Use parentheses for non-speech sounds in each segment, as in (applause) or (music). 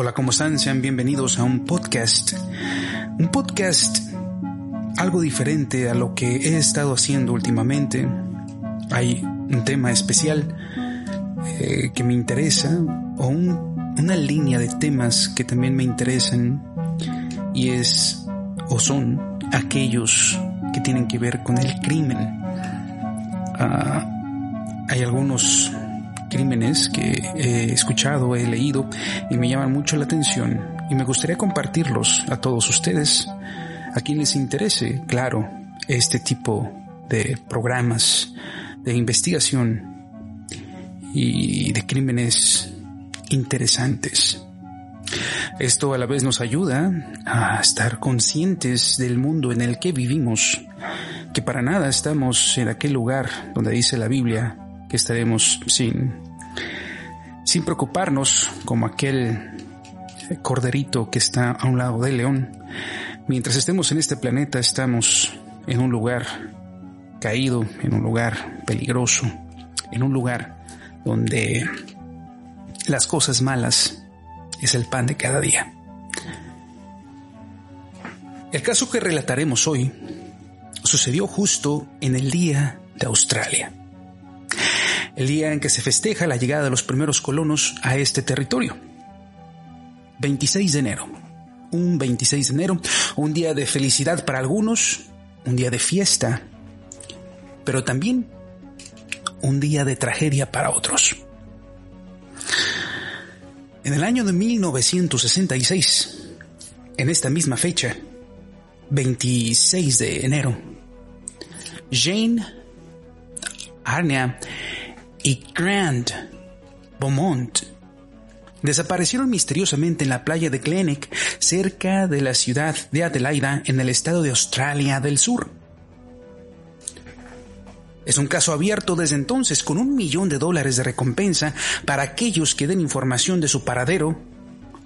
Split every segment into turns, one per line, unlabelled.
Hola, ¿cómo están? Sean bienvenidos a un podcast. Un podcast algo diferente a lo que he estado haciendo últimamente. Hay un tema especial eh, que me interesa o una línea de temas que también me interesan y es o son aquellos que tienen que ver con el crimen. Ah, hay algunos crímenes que he escuchado, he leído y me llaman mucho la atención y me gustaría compartirlos a todos ustedes, a quien les interese, claro, este tipo de programas de investigación y de crímenes interesantes. Esto a la vez nos ayuda a estar conscientes del mundo en el que vivimos, que para nada estamos en aquel lugar donde dice la Biblia que estaremos sin, sin preocuparnos como aquel corderito que está a un lado del león. Mientras estemos en este planeta estamos en un lugar caído, en un lugar peligroso, en un lugar donde las cosas malas es el pan de cada día. El caso que relataremos hoy sucedió justo en el día de Australia, el día en que se festeja la llegada de los primeros colonos a este territorio. 26 de enero, un 26 de enero, un día de felicidad para algunos, un día de fiesta, pero también un día de tragedia para otros. En el año de 1966, en esta misma fecha, 26 de enero, Jane, Arnea y Grant Beaumont desaparecieron misteriosamente en la playa de Glenelg, cerca de la ciudad de Adelaida, en el estado de Australia del Sur. Es un caso abierto desde entonces con un millón de dólares de recompensa para aquellos que den información de su paradero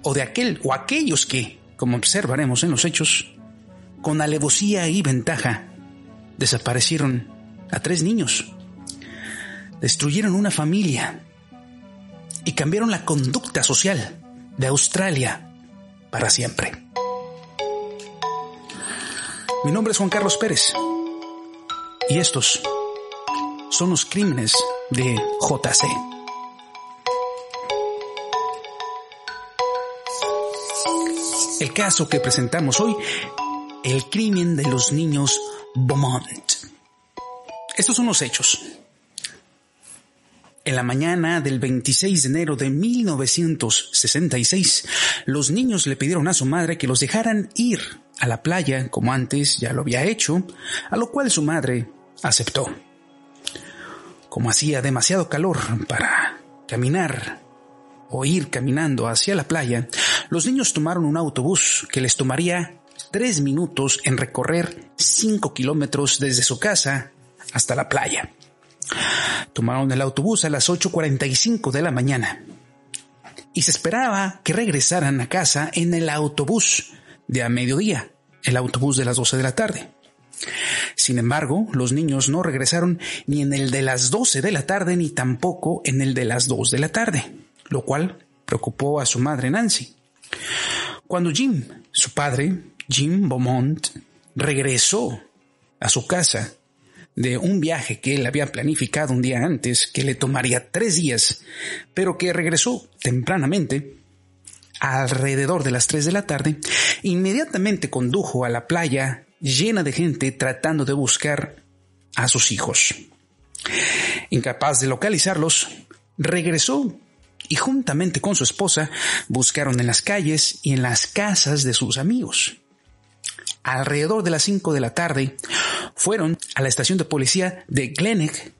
o de aquel o aquellos que, como observaremos en los hechos, con alevosía y ventaja, desaparecieron a tres niños, destruyeron una familia y cambiaron la conducta social de Australia para siempre. Mi nombre es Juan Carlos Pérez y estos son los crímenes de JC. El caso que presentamos hoy, el crimen de los niños Beaumont. Estos son los hechos. En la mañana del 26 de enero de 1966, los niños le pidieron a su madre que los dejaran ir a la playa como antes ya lo había hecho, a lo cual su madre aceptó. Como hacía demasiado calor para caminar o ir caminando hacia la playa, los niños tomaron un autobús que les tomaría tres minutos en recorrer cinco kilómetros desde su casa hasta la playa. Tomaron el autobús a las 8.45 de la mañana y se esperaba que regresaran a casa en el autobús de a mediodía, el autobús de las 12 de la tarde. Sin embargo, los niños no regresaron ni en el de las 12 de la tarde ni tampoco en el de las 2 de la tarde, lo cual preocupó a su madre Nancy. Cuando Jim, su padre, Jim Beaumont, regresó a su casa de un viaje que él había planificado un día antes, que le tomaría tres días, pero que regresó tempranamente, alrededor de las 3 de la tarde, inmediatamente condujo a la playa llena de gente tratando de buscar a sus hijos. Incapaz de localizarlos, regresó y juntamente con su esposa buscaron en las calles y en las casas de sus amigos. Alrededor de las 5 de la tarde, fueron a la estación de policía de Glenelg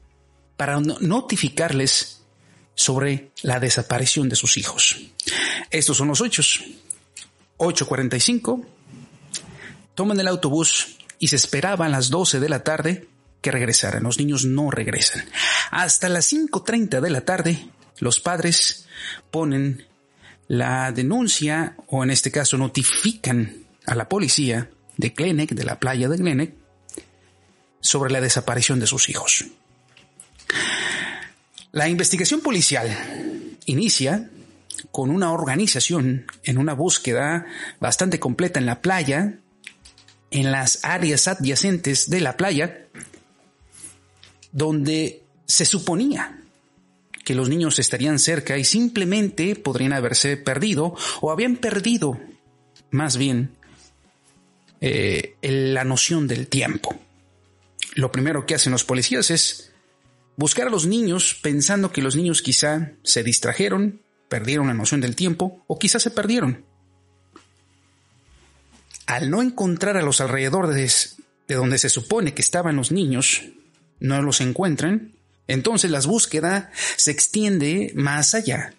para notificarles sobre la desaparición de sus hijos. Estos son los hechos. 8.45 toman el autobús y se esperaban las 12 de la tarde que regresaran. Los niños no regresan. Hasta las 5.30 de la tarde, los padres ponen la denuncia o en este caso notifican a la policía de Glenec, de la playa de Glenec, sobre la desaparición de sus hijos. La investigación policial inicia con una organización en una búsqueda bastante completa en la playa, en las áreas adyacentes de la playa, donde se suponía que los niños estarían cerca y simplemente podrían haberse perdido o habían perdido más bien eh, la noción del tiempo. Lo primero que hacen los policías es buscar a los niños pensando que los niños quizá se distrajeron, perdieron la noción del tiempo o quizá se perdieron. Al no encontrar a los alrededores de donde se supone que estaban los niños, no los encuentran, entonces la búsqueda se extiende más allá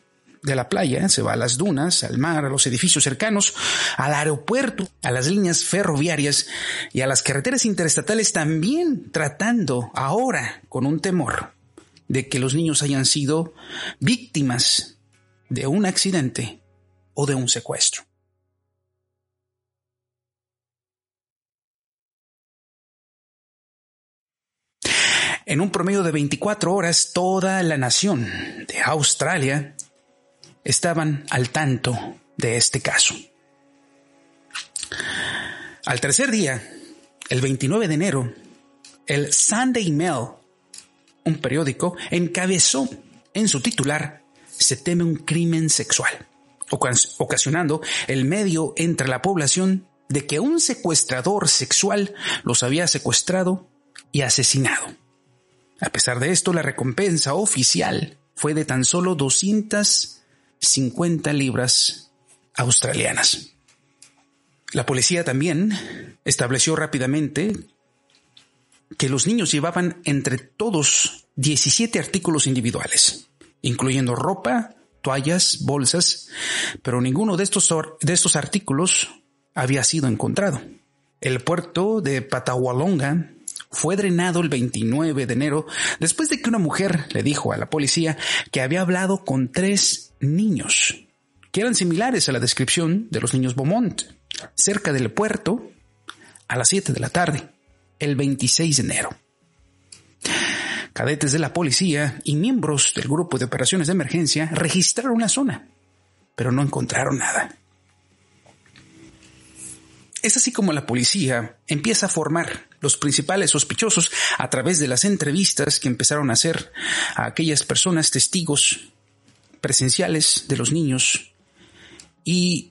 de la playa, se va a las dunas, al mar, a los edificios cercanos, al aeropuerto, a las líneas ferroviarias y a las carreteras interestatales también tratando ahora con un temor de que los niños hayan sido víctimas de un accidente o de un secuestro. En un promedio de 24 horas, toda la nación de Australia estaban al tanto de este caso. Al tercer día, el 29 de enero, el Sunday Mail, un periódico, encabezó en su titular Se teme un crimen sexual, ocasionando el medio entre la población de que un secuestrador sexual los había secuestrado y asesinado. A pesar de esto, la recompensa oficial fue de tan solo 250 libras australianas. La policía también estableció rápidamente que los niños llevaban entre todos 17 artículos individuales, incluyendo ropa, toallas, bolsas, pero ninguno de estos, de estos artículos había sido encontrado. El puerto de Patawalonga fue drenado el 29 de enero después de que una mujer le dijo a la policía que había hablado con tres niños, que eran similares a la descripción de los niños Beaumont, cerca del puerto a las 7 de la tarde, el 26 de enero. Cadetes de la policía y miembros del grupo de operaciones de emergencia registraron la zona, pero no encontraron nada. Es así como la policía empieza a formar los principales sospechosos a través de las entrevistas que empezaron a hacer a aquellas personas testigos presenciales de los niños y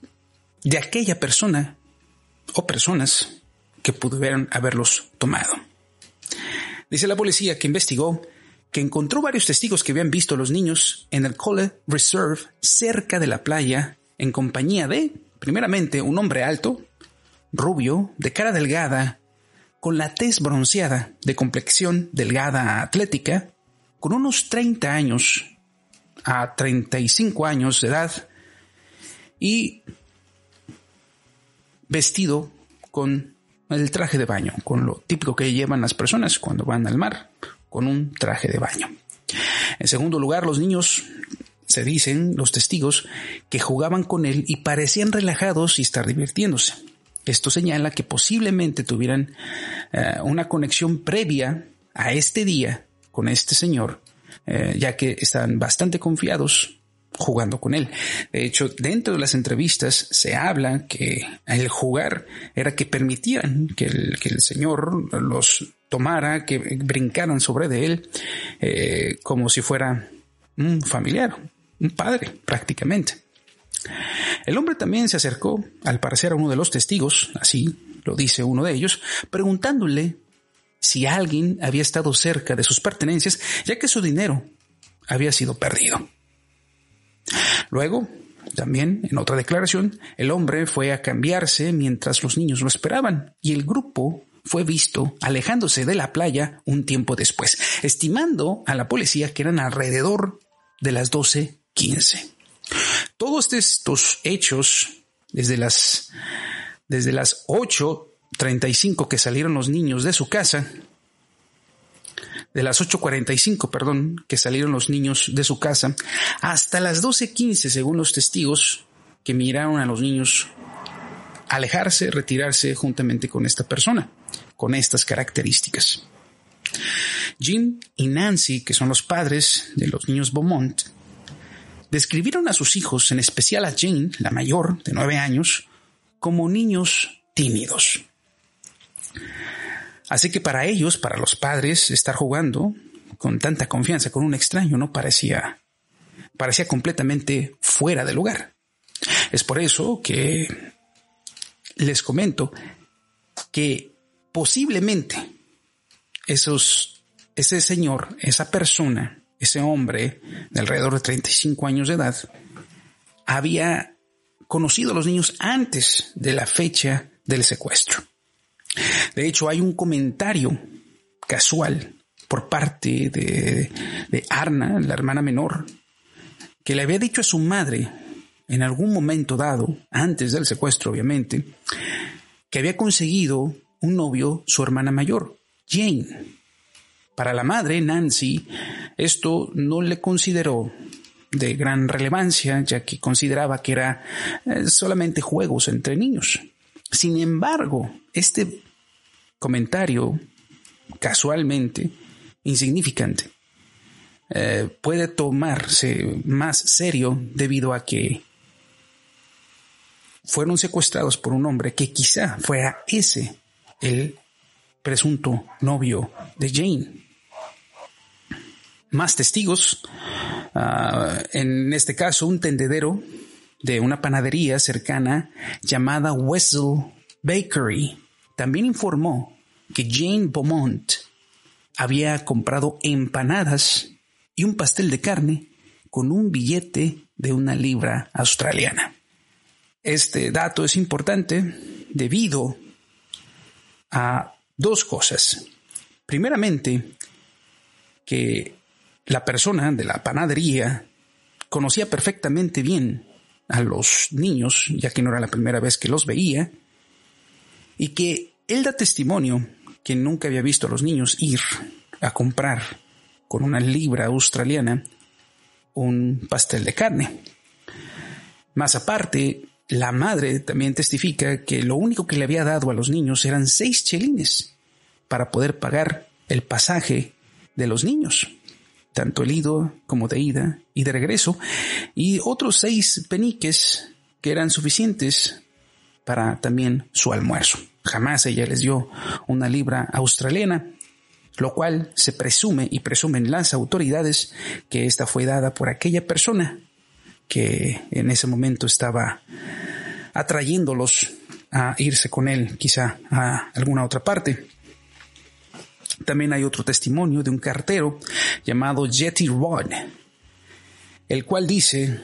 de aquella persona o personas que pudieran haberlos tomado. Dice la policía que investigó que encontró varios testigos que habían visto a los niños en el Cole Reserve cerca de la playa en compañía de, primeramente, un hombre alto, rubio, de cara delgada, con la tez bronceada, de complexión delgada atlética, con unos 30 años a 35 años de edad y vestido con el traje de baño, con lo típico que llevan las personas cuando van al mar, con un traje de baño. En segundo lugar, los niños se dicen, los testigos, que jugaban con él y parecían relajados y estar divirtiéndose. Esto señala que posiblemente tuvieran eh, una conexión previa a este día con este señor, eh, ya que están bastante confiados jugando con él. De hecho, dentro de las entrevistas se habla que el jugar era que permitían que el, que el señor los tomara, que brincaran sobre de él, eh, como si fuera un familiar, un padre prácticamente. El hombre también se acercó, al parecer, a uno de los testigos, así lo dice uno de ellos, preguntándole si alguien había estado cerca de sus pertenencias, ya que su dinero había sido perdido. Luego, también, en otra declaración, el hombre fue a cambiarse mientras los niños lo esperaban y el grupo fue visto alejándose de la playa un tiempo después, estimando a la policía que eran alrededor de las 12.15. Todos estos hechos, desde las, desde las 8.35 que salieron los niños de su casa, de las 8.45, perdón, que salieron los niños de su casa, hasta las 12.15, según los testigos que miraron a los niños alejarse, retirarse juntamente con esta persona, con estas características. Jim y Nancy, que son los padres de los niños Beaumont, describieron a sus hijos, en especial a Jane, la mayor, de nueve años, como niños tímidos. Así que para ellos, para los padres, estar jugando con tanta confianza con un extraño no parecía, parecía completamente fuera de lugar. Es por eso que les comento que posiblemente esos, ese señor, esa persona, ese hombre de alrededor de 35 años de edad, había conocido a los niños antes de la fecha del secuestro. De hecho, hay un comentario casual por parte de, de Arna, la hermana menor, que le había dicho a su madre en algún momento dado, antes del secuestro obviamente, que había conseguido un novio su hermana mayor, Jane. Para la madre, Nancy, esto no le consideró de gran relevancia, ya que consideraba que era eh, solamente juegos entre niños. Sin embargo, este comentario, casualmente, insignificante, eh, puede tomarse más serio debido a que fueron secuestrados por un hombre que quizá fuera ese el presunto novio de Jane. Más testigos, ah, en este caso un tendedero de una panadería cercana llamada Wessel Bakery, también informó que Jane Beaumont había comprado empanadas y un pastel de carne con un billete de una libra australiana. Este dato es importante debido a dos cosas. Primeramente, que la persona de la panadería conocía perfectamente bien a los niños, ya que no era la primera vez que los veía, y que él da testimonio que nunca había visto a los niños ir a comprar con una libra australiana un pastel de carne. Más aparte, la madre también testifica que lo único que le había dado a los niños eran seis chelines para poder pagar el pasaje de los niños, tanto el ido como de ida y de regreso, y otros seis peniques que eran suficientes para también su almuerzo. Jamás ella les dio una libra australiana, lo cual se presume y presumen las autoridades que esta fue dada por aquella persona que en ese momento estaba atrayéndolos a irse con él quizá a alguna otra parte. También hay otro testimonio de un cartero llamado Jetty Rod, el cual dice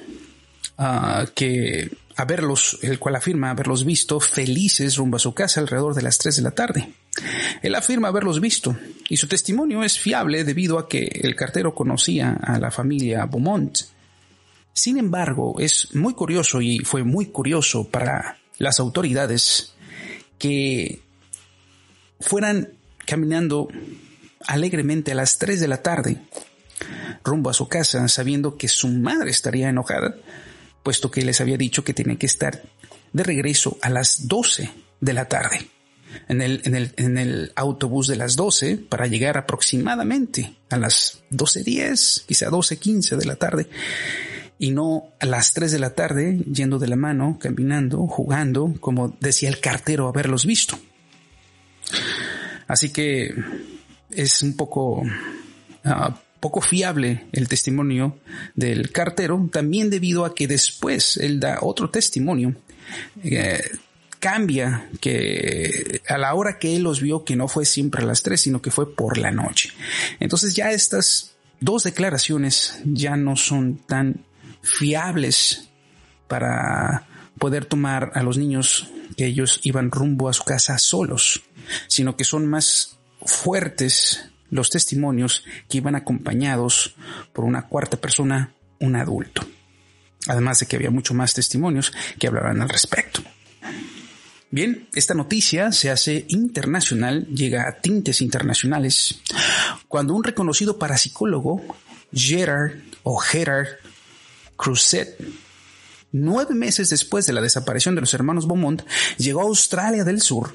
ah, que haberlos, el cual afirma haberlos visto felices rumbo a su casa alrededor de las 3 de la tarde. Él afirma haberlos visto y su testimonio es fiable debido a que el cartero conocía a la familia Beaumont sin embargo, es muy curioso y fue muy curioso para las autoridades que fueran caminando alegremente a las 3 de la tarde rumbo a su casa sabiendo que su madre estaría enojada, puesto que les había dicho que tenía que estar de regreso a las 12 de la tarde. En el, en el, en el autobús de las 12 para llegar aproximadamente a las 12.10, quizá 12.15 de la tarde y no a las 3 de la tarde yendo de la mano, caminando, jugando, como decía el cartero haberlos visto. Así que es un poco, ah, poco fiable el testimonio del cartero, también debido a que después él da otro testimonio. Eh, cambia que a la hora que él los vio que no fue siempre a las 3, sino que fue por la noche. Entonces ya estas dos declaraciones ya no son tan fiables para poder tomar a los niños que ellos iban rumbo a su casa solos, sino que son más fuertes los testimonios que iban acompañados por una cuarta persona, un adulto. Además de que había mucho más testimonios que hablaban al respecto. Bien, esta noticia se hace internacional, llega a tintes internacionales, cuando un reconocido parapsicólogo, Gerard o Gerard Cruzet, nueve meses después de la desaparición de los hermanos Beaumont, llegó a Australia del Sur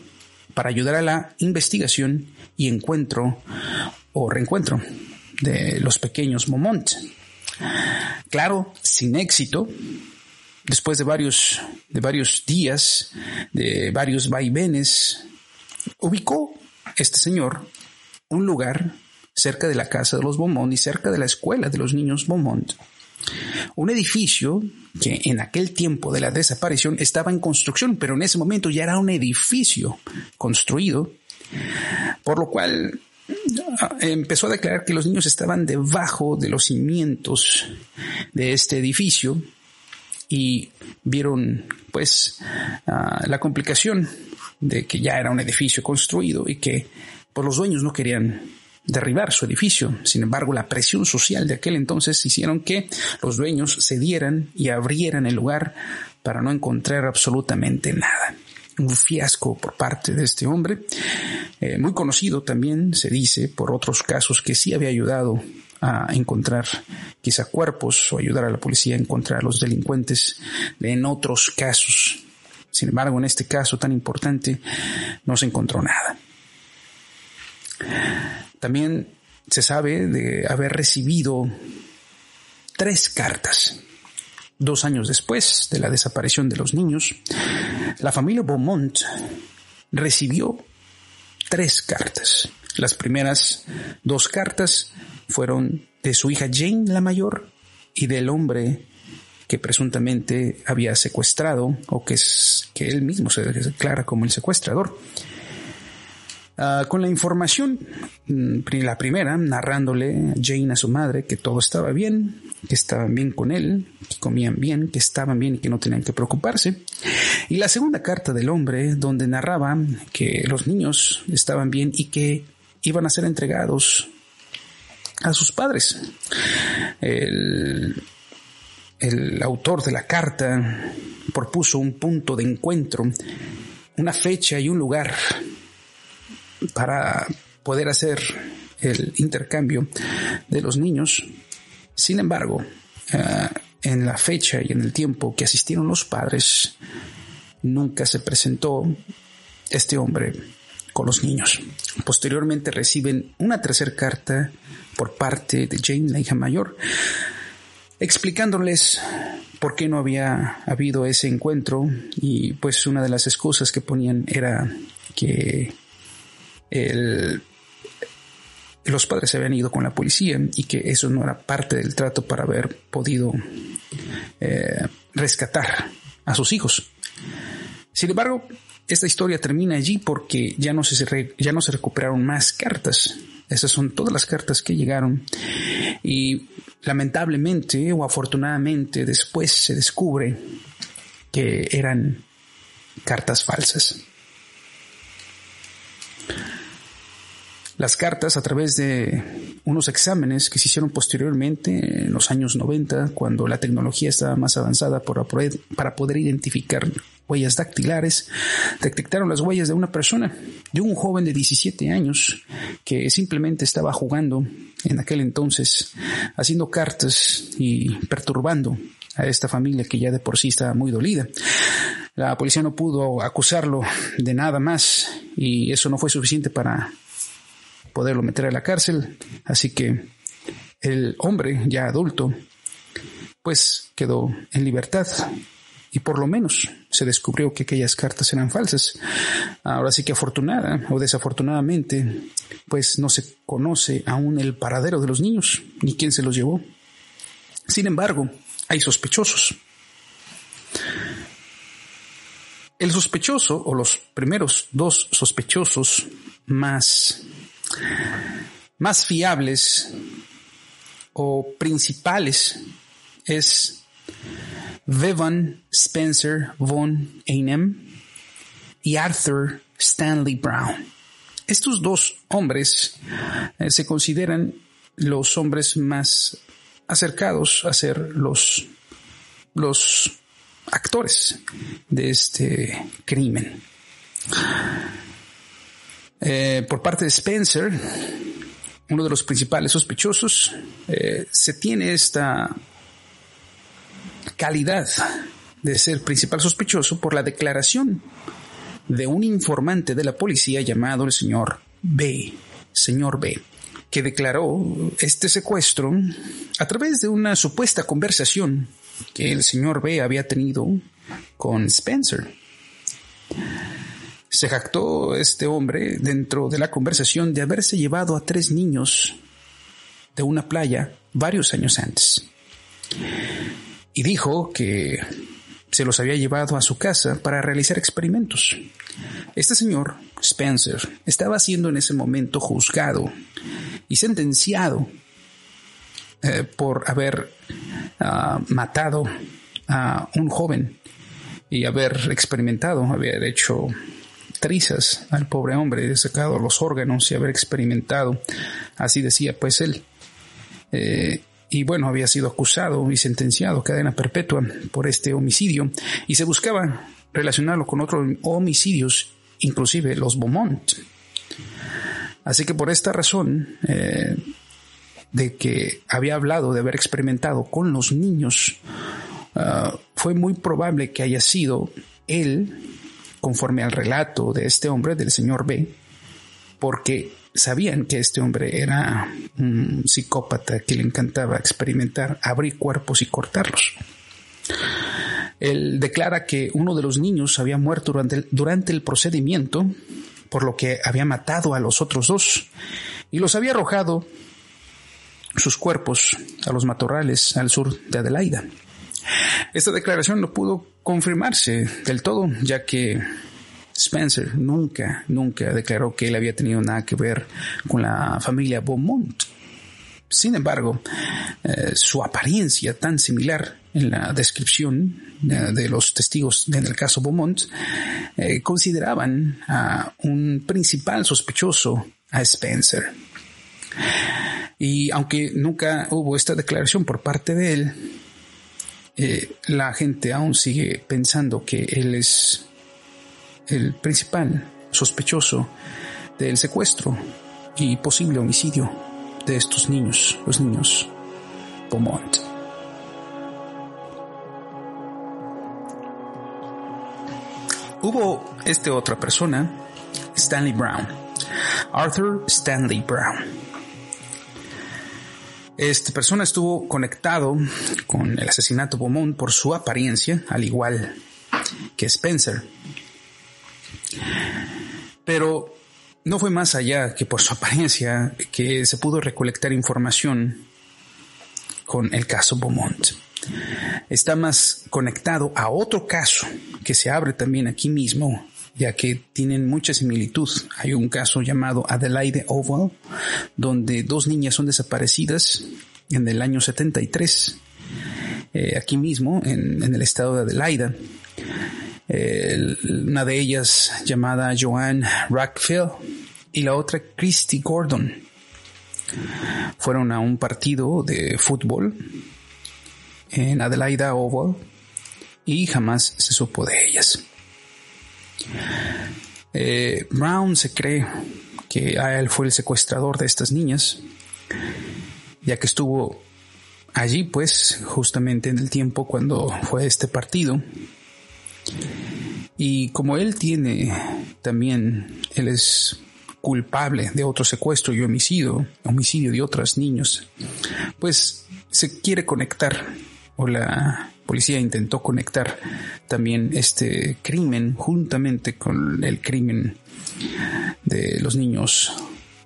para ayudar a la investigación y encuentro o reencuentro de los pequeños Beaumont. Claro, sin éxito, después de varios, de varios días, de varios vaivenes, ubicó este señor un lugar cerca de la casa de los Beaumont y cerca de la escuela de los niños Beaumont. Un edificio que en aquel tiempo de la desaparición estaba en construcción, pero en ese momento ya era un edificio construido, por lo cual ah, empezó a declarar que los niños estaban debajo de los cimientos de este edificio y vieron pues ah, la complicación de que ya era un edificio construido y que pues, los dueños no querían derribar su edificio. Sin embargo, la presión social de aquel entonces hicieron que los dueños cedieran y abrieran el lugar para no encontrar absolutamente nada. Un fiasco por parte de este hombre, eh, muy conocido también, se dice, por otros casos que sí había ayudado a encontrar quizá cuerpos o ayudar a la policía a encontrar a los delincuentes en otros casos. Sin embargo, en este caso tan importante no se encontró nada. También se sabe de haber recibido tres cartas. Dos años después de la desaparición de los niños, la familia Beaumont recibió tres cartas. Las primeras dos cartas fueron de su hija Jane, la mayor, y del hombre que presuntamente había secuestrado o que, es, que él mismo se declara como el secuestrador. Ah, con la información, mm, la primera, narrándole Jane a su madre que todo estaba bien, que estaban bien con él, que comían bien, que estaban bien y que no tenían que preocuparse. Y la segunda carta del hombre, donde narraba que los niños estaban bien y que iban a ser entregados a sus padres. El, el autor de la carta propuso un punto de encuentro, una fecha y un lugar para poder hacer el intercambio de los niños. Sin embargo, eh, en la fecha y en el tiempo que asistieron los padres, nunca se presentó este hombre con los niños. Posteriormente reciben una tercera carta por parte de Jane, la hija mayor, explicándoles por qué no había habido ese encuentro y pues una de las excusas que ponían era que el, los padres se habían ido con la policía y que eso no era parte del trato para haber podido eh, rescatar a sus hijos. Sin embargo, esta historia termina allí porque ya no se, ya no se recuperaron más cartas. Esas son todas las cartas que llegaron y lamentablemente o afortunadamente después se descubre que eran cartas falsas. Las cartas a través de unos exámenes que se hicieron posteriormente en los años 90, cuando la tecnología estaba más avanzada para poder, identificar huellas dactilares, detectaron las huellas de una persona, de un joven de 17 años que simplemente estaba jugando en aquel entonces, haciendo cartas y perturbando a esta familia que ya de por sí estaba muy dolida. La policía no pudo acusarlo de nada más y eso no fue suficiente para poderlo meter a la cárcel. Así que el hombre ya adulto, pues quedó en libertad y por lo menos se descubrió que aquellas cartas eran falsas. Ahora sí que afortunada o desafortunadamente, pues no se conoce aún el paradero de los niños ni quién se los llevó. Sin embargo, hay sospechosos. El sospechoso o los primeros dos sospechosos más más fiables o principales es Vivian Spencer von Einem y Arthur Stanley Brown. Estos dos hombres eh, se consideran los hombres más acercados a ser los, los actores de este crimen. Eh, por parte de Spencer, uno de los principales sospechosos, eh, se tiene esta calidad de ser principal sospechoso por la declaración de un informante de la policía llamado el señor B, señor B, que declaró este secuestro a través de una supuesta conversación que el señor B había tenido con Spencer. Se jactó este hombre dentro de la conversación de haberse llevado a tres niños de una playa varios años antes. Y dijo que se los había llevado a su casa para realizar experimentos. Este señor, Spencer, estaba siendo en ese momento juzgado y sentenciado eh, por haber matado a un joven y haber experimentado, haber hecho trizas al pobre hombre, sacado los órganos y haber experimentado, así decía pues él. Eh, y bueno, había sido acusado y sentenciado a cadena perpetua por este homicidio y se buscaba relacionarlo con otros homicidios, inclusive los Beaumont. Así que por esta razón, eh, de que había hablado de haber experimentado con los niños, ah, fue muy probable que haya sido él, conforme al relato de este hombre, del señor B, porque sabían que este hombre era un psicópata que le encantaba experimentar, abrir cuerpos y cortarlos. Él declara que uno de los niños había muerto durante el, durante el procedimiento, por lo que había matado a los otros dos y los había arrojado sus cuerpos a los matorrales al sur de Adelaida. Esta declaración no pudo confirmarse del todo, ya que Spencer nunca, nunca declaró que él había tenido nada que ver con la familia Beaumont. Sin embargo, eh, su apariencia tan similar en la descripción eh, de los testigos en el caso Beaumont eh, consideraban a un principal sospechoso a Spencer. Y aunque nunca hubo esta declaración por parte de él, la gente aún sigue pensando que él es el principal sospechoso del secuestro y posible homicidio de estos niños, los niños Beaumont. Hubo esta otra persona, Stanley Brown, Arthur Stanley Brown. Esta persona estuvo conectado con el asesinato Beaumont por su apariencia, al igual que Spencer, pero no fue más allá que por su apariencia que se pudo recolectar información con el caso Beaumont. Está más conectado a otro caso que se abre también aquí mismo, ya que tienen mucha similitud. Hay un caso llamado Adelaide Oval, donde dos niñas son desaparecidas en el año 73, eh, aquí mismo, en, el estado de Adelaida una de ellas llamada Joanne Rackfield y la otra Christy Gordon. Fueron a un partido de fútbol en Adelaida Oval y jamás se supo de ellas. Eh, Brown se cree que a él fue el secuestrador de estas niñas, ya que estuvo allí pues justamente en el tiempo cuando fue este partido. Y como él tiene también, él es culpable de otro secuestro y homicidio, homicidio de otros niños, pues se quiere conectar o la policía intentó conectar también este crimen juntamente con el crimen de los niños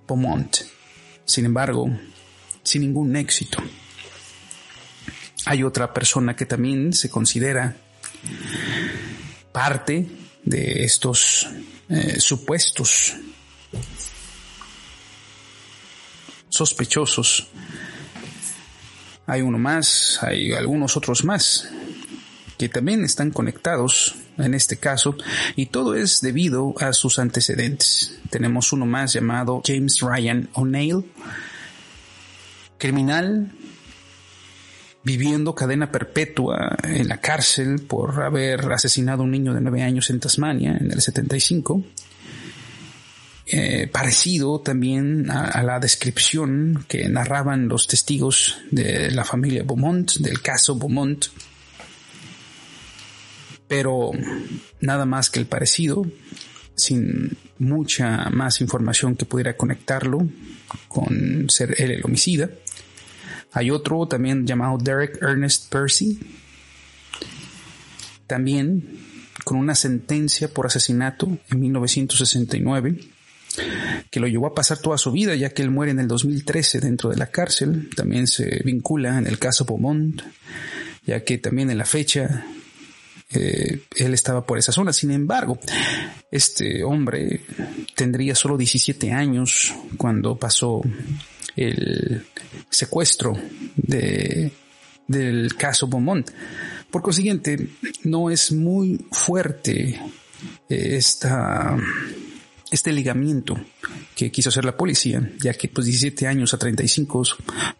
Beaumont. Sin embargo, sin ningún éxito. Hay otra persona que también se considera parte de estos eh, supuestos sospechosos. Hay uno más, hay algunos otros más que también están conectados en este caso y todo es debido a sus antecedentes. Tenemos uno más llamado James Ryan O'Neill, criminal viviendo cadena perpetua en la cárcel por haber asesinado a un niño de nueve años en Tasmania en el 75. Eh, parecido también a, la descripción que narraban los testigos de la familia Beaumont, del caso Beaumont, pero nada más que el parecido, sin mucha más información que pudiera conectarlo con ser él el homicida. Hay otro también llamado Derek Ernest Percy, también con una sentencia por asesinato en 1969 que lo llevó a pasar toda su vida, ya que él muere en el 2013 dentro de la cárcel. También se vincula en el caso Beaumont, ya que también en la fecha eh, él estaba por esa zona. Sin embargo, este hombre tendría solo 17 años cuando pasó el secuestro de, del caso Beaumont. Por consiguiente, no es muy fuerte eh, esta este ligamiento que quiso hacer la policía, ya que pues 17 años a 35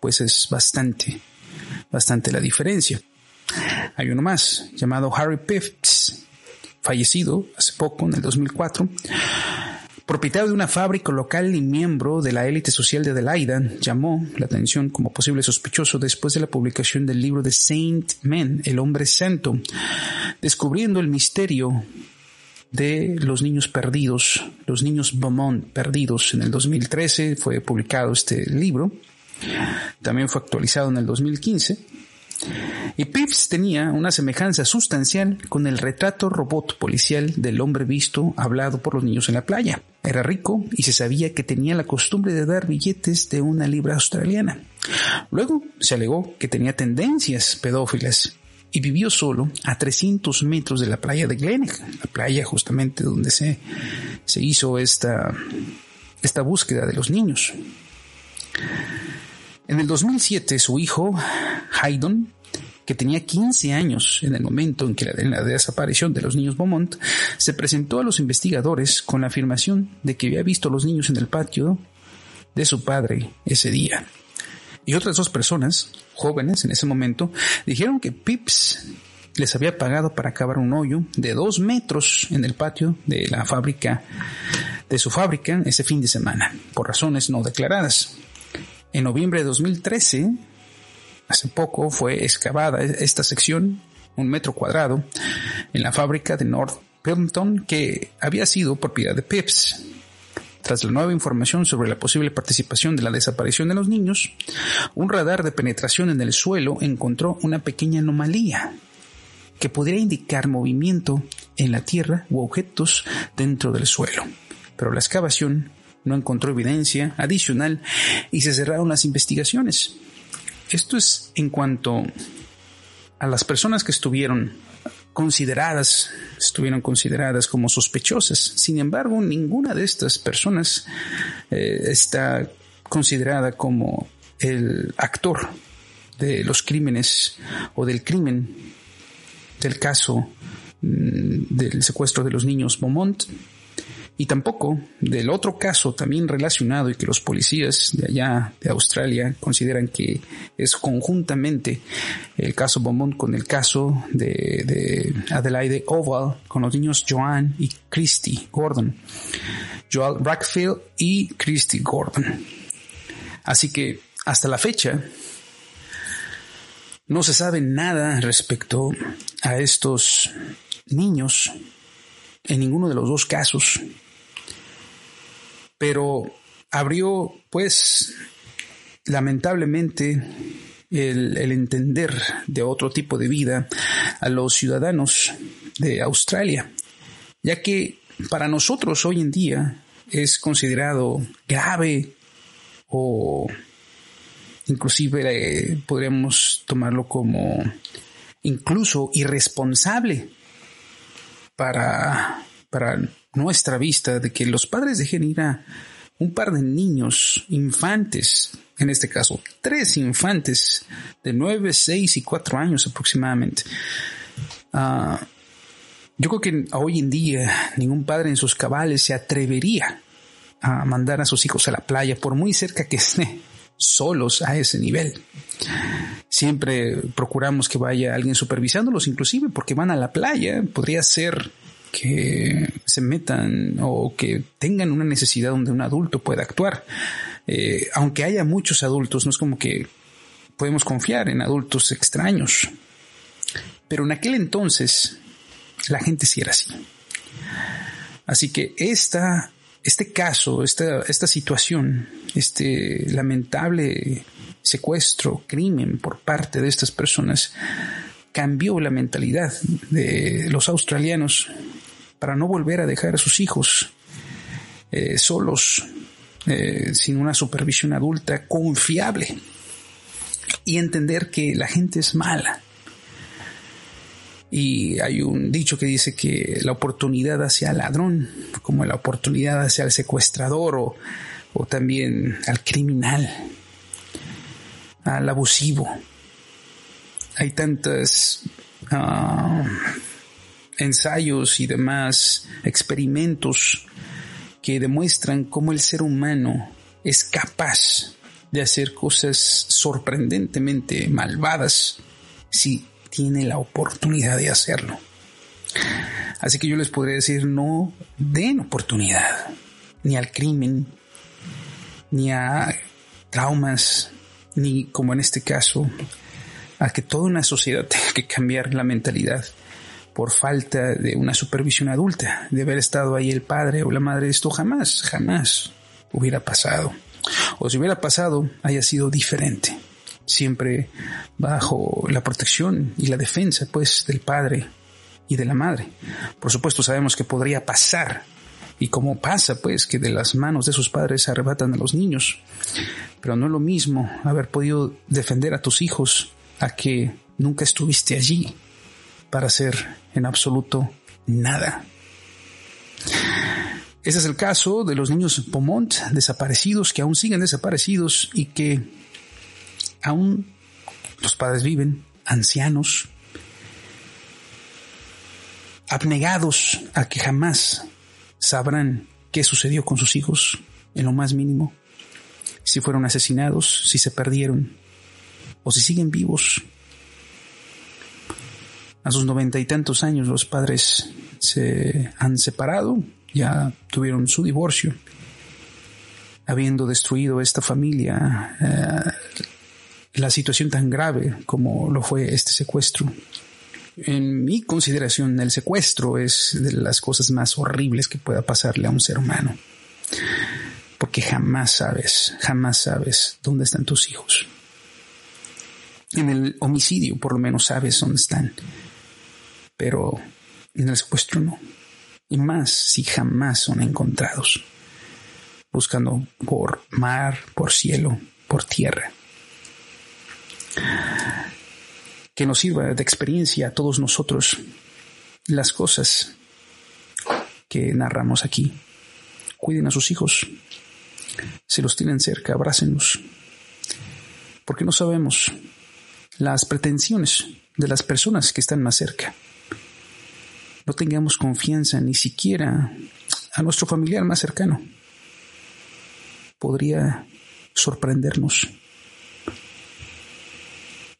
pues es bastante, bastante la diferencia. Hay uno más llamado Harry Phipps, fallecido hace poco en el 2004, propietario de una fábrica local y miembro de la élite social de Adelaida, llamó la atención como posible sospechoso después de la publicación del libro de Saint Men, el hombre santo, descubriendo el misterio de los niños perdidos, los niños Beaumont perdidos. En el 2013 fue publicado este libro. También fue actualizado en el 2015. Y Pips tenía una semejanza sustancial con el retrato robot policial del hombre visto hablado por los niños en la playa. Era rico y se sabía que tenía la costumbre de dar billetes de una libra australiana. Luego se alegó que tenía tendencias pedófilas y vivió solo a 300 metros de la playa de Glenelg, la playa justamente donde se, se hizo esta, esta búsqueda de los niños. En el 2007 su hijo, Haydon, que tenía 15 años en el momento en que la, la, desaparición de los niños Beaumont, se presentó a los investigadores con la afirmación de que había visto a los niños en el patio de su padre ese día. Y otras dos personas, jóvenes en ese momento, dijeron que Pips les había pagado para cavar un hoyo de dos metros en el patio de la fábrica, de su fábrica, ese fin de semana, por razones no declaradas. En noviembre de 2013, hace poco, fue excavada esta sección, un metro cuadrado, en la fábrica de North Pilton, que había sido propiedad de Pips. Tras la nueva información sobre la posible participación de la desaparición de los niños, un radar de penetración en el suelo encontró una pequeña anomalía que podría indicar movimiento en la tierra u objetos dentro del suelo. Pero la excavación no encontró evidencia adicional y se cerraron las investigaciones. Esto es en cuanto a las personas que estuvieron consideradas, estuvieron consideradas como sospechosas. Sin embargo, ninguna de estas personas eh, está considerada como el actor de los crímenes o del crimen del caso mm, del secuestro de los niños Beaumont y tampoco del otro caso también relacionado y que los policías de allá de Australia consideran que es conjuntamente el caso Beaumont con el caso de, de Adelaide Oval con los niños Joan y Christy Gordon. Joel Rackfield y Christy Gordon. Así que hasta la fecha no se sabe nada respecto a estos niños en ninguno de los dos casos pero abrió, pues, lamentablemente, el, entender de otro tipo de vida a los ciudadanos de Australia, ya que para nosotros hoy en día es considerado grave o inclusive eh, podríamos tomarlo como incluso irresponsable para, para nuestra vista de que los padres dejen ir a un par de niños, infantes, en este caso, tres infantes de nueve, seis y cuatro años aproximadamente. Uh, yo creo que hoy en día ningún padre en sus cabales se atrevería a mandar a sus hijos a la playa, por muy cerca que esté, solos a ese nivel. Siempre procuramos que vaya alguien supervisándolos, inclusive porque van a la playa. Podría ser que se metan o que tengan una necesidad donde un adulto pueda actuar. Eh, aunque haya muchos adultos, no es como que podemos confiar en adultos extraños. Pero en aquel entonces la gente sí era así. Así que esta este caso, esta, esta situación, este lamentable secuestro, crimen por parte de estas personas, cambió la mentalidad de los australianos para no volver a dejar a sus hijos eh, solos, eh, sin una supervisión adulta confiable y entender que la gente es mala. Y hay un dicho que dice que la oportunidad hacia el ladrón, como la oportunidad hacia el secuestrador o, o también al criminal, al abusivo. Hay tantos ah, ensayos y demás experimentos que demuestran cómo el ser humano es capaz de hacer cosas sorprendentemente malvadas si tiene la oportunidad de hacerlo. Así que yo les podría decir, no den oportunidad ni al crimen, ni a traumas, ni como en este caso, a que toda una sociedad (laughs) tenga que cambiar la mentalidad por falta de una supervisión adulta, de haber estado ahí el padre o la madre. Esto jamás, jamás hubiera pasado. O si hubiera pasado, haya sido diferente. Siempre bajo la protección y la defensa, pues, del padre y de la madre. Por supuesto, sabemos que podría pasar. Y como pasa, pues, que de las manos de sus padres se arrebatan a los niños. Pero no es lo mismo haber podido defender a tus hijos a que nunca estuviste allí para hacer en absoluto nada. Ese es el caso de los niños Pomont desaparecidos, que aún siguen desaparecidos y que aún los padres viven, ancianos, abnegados a que jamás sabrán qué sucedió con sus hijos en lo más mínimo, si fueron asesinados, si se perdieron o si siguen vivos a sus noventa y tantos años los padres se han separado, ya tuvieron su divorcio, habiendo destruido esta familia, eh, la situación tan grave como lo fue este secuestro. En mi consideración, el secuestro es de las cosas más horribles que pueda pasarle a un ser humano. Porque jamás sabes, jamás sabes dónde están tus hijos. En el homicidio, por lo menos, sabes dónde están pero en el secuestro no. Y más si jamás son encontrados, buscando por mar, por cielo, por tierra. Que nos sirva de experiencia a todos nosotros las cosas que narramos aquí. Cuiden a sus hijos. Si los tienen cerca, abrácenlos. Porque no sabemos las pretensiones de las personas que están más cerca no tengamos confianza ni siquiera a nuestro familiar más cercano. Podría sorprendernos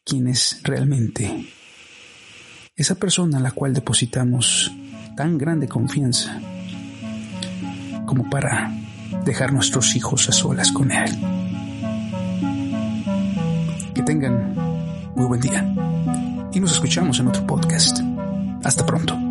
quién es realmente esa persona a la cual depositamos tan grande confianza como para dejar nuestros hijos a solas con él. Que tengan muy buen día y nos escuchamos en otro podcast. Hasta pronto.